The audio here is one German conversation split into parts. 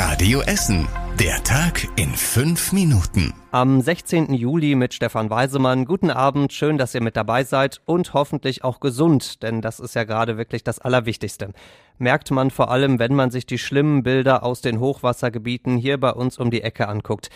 Radio Essen. Der Tag in fünf Minuten. Am 16. Juli mit Stefan Weisemann. Guten Abend, schön, dass ihr mit dabei seid und hoffentlich auch gesund, denn das ist ja gerade wirklich das Allerwichtigste. Merkt man vor allem, wenn man sich die schlimmen Bilder aus den Hochwassergebieten hier bei uns um die Ecke anguckt.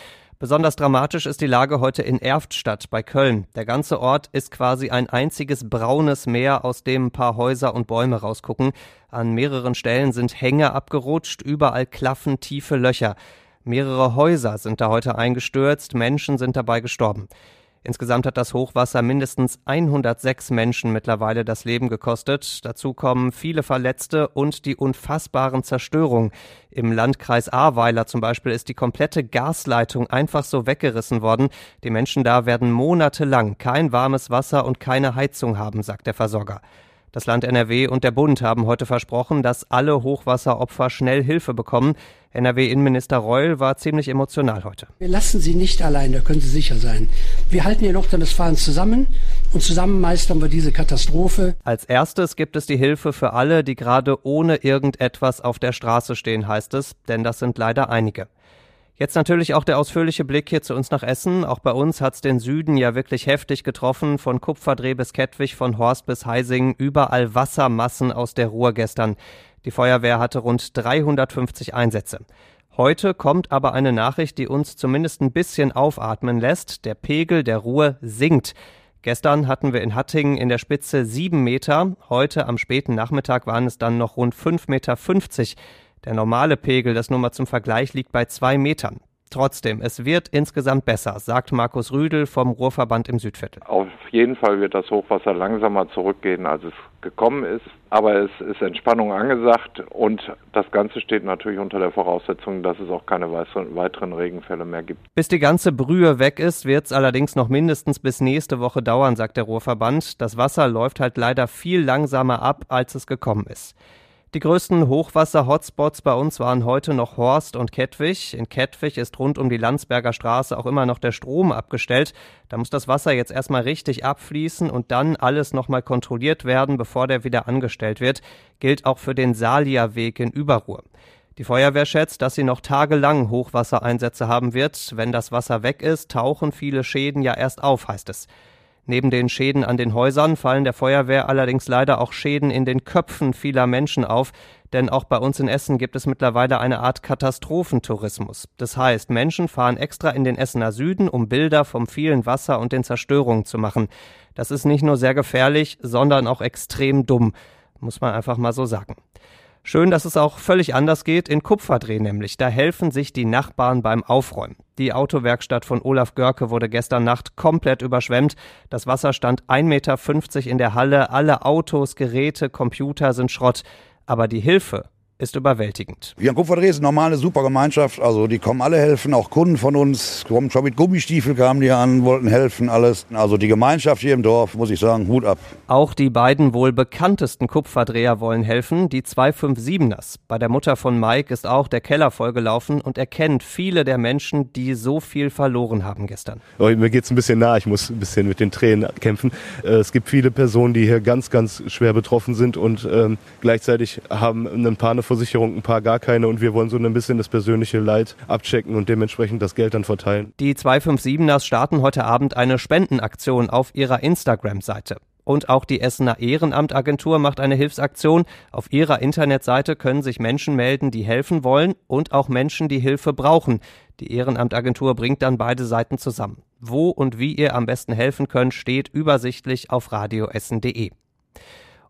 Besonders dramatisch ist die Lage heute in Erftstadt bei Köln. Der ganze Ort ist quasi ein einziges braunes Meer, aus dem ein paar Häuser und Bäume rausgucken. An mehreren Stellen sind Hänge abgerutscht, überall klaffen tiefe Löcher. Mehrere Häuser sind da heute eingestürzt, Menschen sind dabei gestorben. Insgesamt hat das Hochwasser mindestens 106 Menschen mittlerweile das Leben gekostet. Dazu kommen viele Verletzte und die unfassbaren Zerstörungen. Im Landkreis Ahrweiler zum Beispiel ist die komplette Gasleitung einfach so weggerissen worden. Die Menschen da werden monatelang kein warmes Wasser und keine Heizung haben, sagt der Versorger. Das Land NRW und der Bund haben heute versprochen, dass alle Hochwasseropfer schnell Hilfe bekommen. NRW-Innenminister Reul war ziemlich emotional heute. Wir lassen Sie nicht allein, da können Sie sicher sein. Wir halten hier Nordrhein-Westfalen zusammen und zusammen meistern wir diese Katastrophe. Als erstes gibt es die Hilfe für alle, die gerade ohne irgendetwas auf der Straße stehen, heißt es, denn das sind leider einige. Jetzt natürlich auch der ausführliche Blick hier zu uns nach Essen. Auch bei uns hat's den Süden ja wirklich heftig getroffen. Von Kupferdreh bis Kettwig, von Horst bis Heising, überall Wassermassen aus der Ruhr gestern. Die Feuerwehr hatte rund 350 Einsätze. Heute kommt aber eine Nachricht, die uns zumindest ein bisschen aufatmen lässt. Der Pegel der Ruhr sinkt. Gestern hatten wir in Hattingen in der Spitze sieben Meter. Heute am späten Nachmittag waren es dann noch rund fünf Meter. Der normale Pegel, das nur mal zum Vergleich, liegt bei zwei Metern. Trotzdem, es wird insgesamt besser, sagt Markus Rüdel vom Ruhrverband im Südviertel. Auf jeden Fall wird das Hochwasser langsamer zurückgehen, als es gekommen ist. Aber es ist Entspannung angesagt und das Ganze steht natürlich unter der Voraussetzung, dass es auch keine weiteren Regenfälle mehr gibt. Bis die ganze Brühe weg ist, wird es allerdings noch mindestens bis nächste Woche dauern, sagt der Ruhrverband. Das Wasser läuft halt leider viel langsamer ab, als es gekommen ist. Die größten Hochwasser-Hotspots bei uns waren heute noch Horst und Kettwig. In Kettwig ist rund um die Landsberger Straße auch immer noch der Strom abgestellt. Da muss das Wasser jetzt erstmal richtig abfließen und dann alles nochmal kontrolliert werden, bevor der wieder angestellt wird. Gilt auch für den Salia-Weg in Überruhr. Die Feuerwehr schätzt, dass sie noch tagelang Hochwassereinsätze haben wird. Wenn das Wasser weg ist, tauchen viele Schäden ja erst auf, heißt es. Neben den Schäden an den Häusern fallen der Feuerwehr allerdings leider auch Schäden in den Köpfen vieler Menschen auf, denn auch bei uns in Essen gibt es mittlerweile eine Art Katastrophentourismus. Das heißt, Menschen fahren extra in den Essener Süden, um Bilder vom vielen Wasser und den Zerstörungen zu machen. Das ist nicht nur sehr gefährlich, sondern auch extrem dumm, muss man einfach mal so sagen. Schön, dass es auch völlig anders geht, in Kupferdreh nämlich. Da helfen sich die Nachbarn beim Aufräumen. Die Autowerkstatt von Olaf Görke wurde gestern Nacht komplett überschwemmt. Das Wasser stand 1,50 Meter in der Halle. Alle Autos, Geräte, Computer sind Schrott. Aber die Hilfe ist überwältigend. Wir in Kupferdreh ist normal eine super Gemeinschaft. Also die kommen alle helfen, auch Kunden von uns. Kommen schon mit Gummistiefel kamen die an, wollten helfen, alles. Also die Gemeinschaft hier im Dorf, muss ich sagen, Hut ab. Auch die beiden wohl bekanntesten Kupferdreher wollen helfen, die 257ers. Bei der Mutter von Mike ist auch der Keller vollgelaufen und er kennt viele der Menschen, die so viel verloren haben gestern. Oh, mir geht's ein bisschen nah, ich muss ein bisschen mit den Tränen kämpfen. Äh, es gibt viele Personen, die hier ganz, ganz schwer betroffen sind und ähm, gleichzeitig haben ein paar eine Versicherung, ein paar gar keine und wir wollen so ein bisschen das persönliche Leid abchecken und dementsprechend das Geld dann verteilen. Die 257ers starten heute Abend eine Spendenaktion auf ihrer Instagram-Seite. Und auch die Essener Ehrenamtagentur macht eine Hilfsaktion. Auf ihrer Internetseite können sich Menschen melden, die helfen wollen und auch Menschen, die Hilfe brauchen. Die Ehrenamtagentur bringt dann beide Seiten zusammen. Wo und wie ihr am besten helfen könnt, steht übersichtlich auf radioessen.de.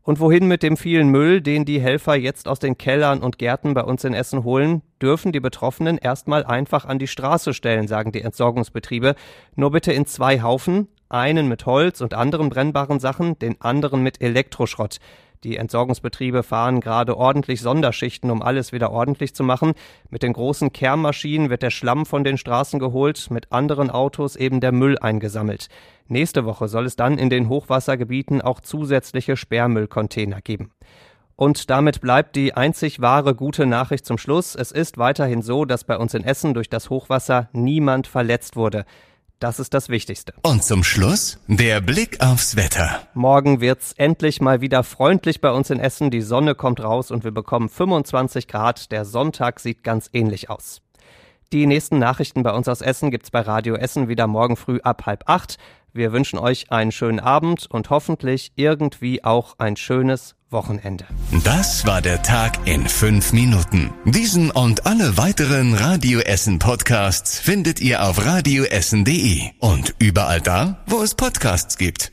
Und wohin mit dem vielen Müll, den die Helfer jetzt aus den Kellern und Gärten bei uns in Essen holen, dürfen die Betroffenen erstmal einfach an die Straße stellen, sagen die Entsorgungsbetriebe. Nur bitte in zwei Haufen, einen mit Holz und anderen brennbaren Sachen, den anderen mit Elektroschrott. Die Entsorgungsbetriebe fahren gerade ordentlich Sonderschichten, um alles wieder ordentlich zu machen. Mit den großen Kehrmaschinen wird der Schlamm von den Straßen geholt, mit anderen Autos eben der Müll eingesammelt. Nächste Woche soll es dann in den Hochwassergebieten auch zusätzliche Sperrmüllcontainer geben. Und damit bleibt die einzig wahre gute Nachricht zum Schluss. Es ist weiterhin so, dass bei uns in Essen durch das Hochwasser niemand verletzt wurde. Das ist das Wichtigste. Und zum Schluss der Blick aufs Wetter. Morgen wird's endlich mal wieder freundlich bei uns in Essen. Die Sonne kommt raus und wir bekommen 25 Grad. Der Sonntag sieht ganz ähnlich aus. Die nächsten Nachrichten bei uns aus Essen gibt's bei Radio Essen wieder morgen früh ab halb acht. Wir wünschen euch einen schönen Abend und hoffentlich irgendwie auch ein schönes Wochenende. Das war der Tag in fünf Minuten. Diesen und alle weiteren Radio Essen Podcasts findet ihr auf radioessen.de und überall da, wo es Podcasts gibt.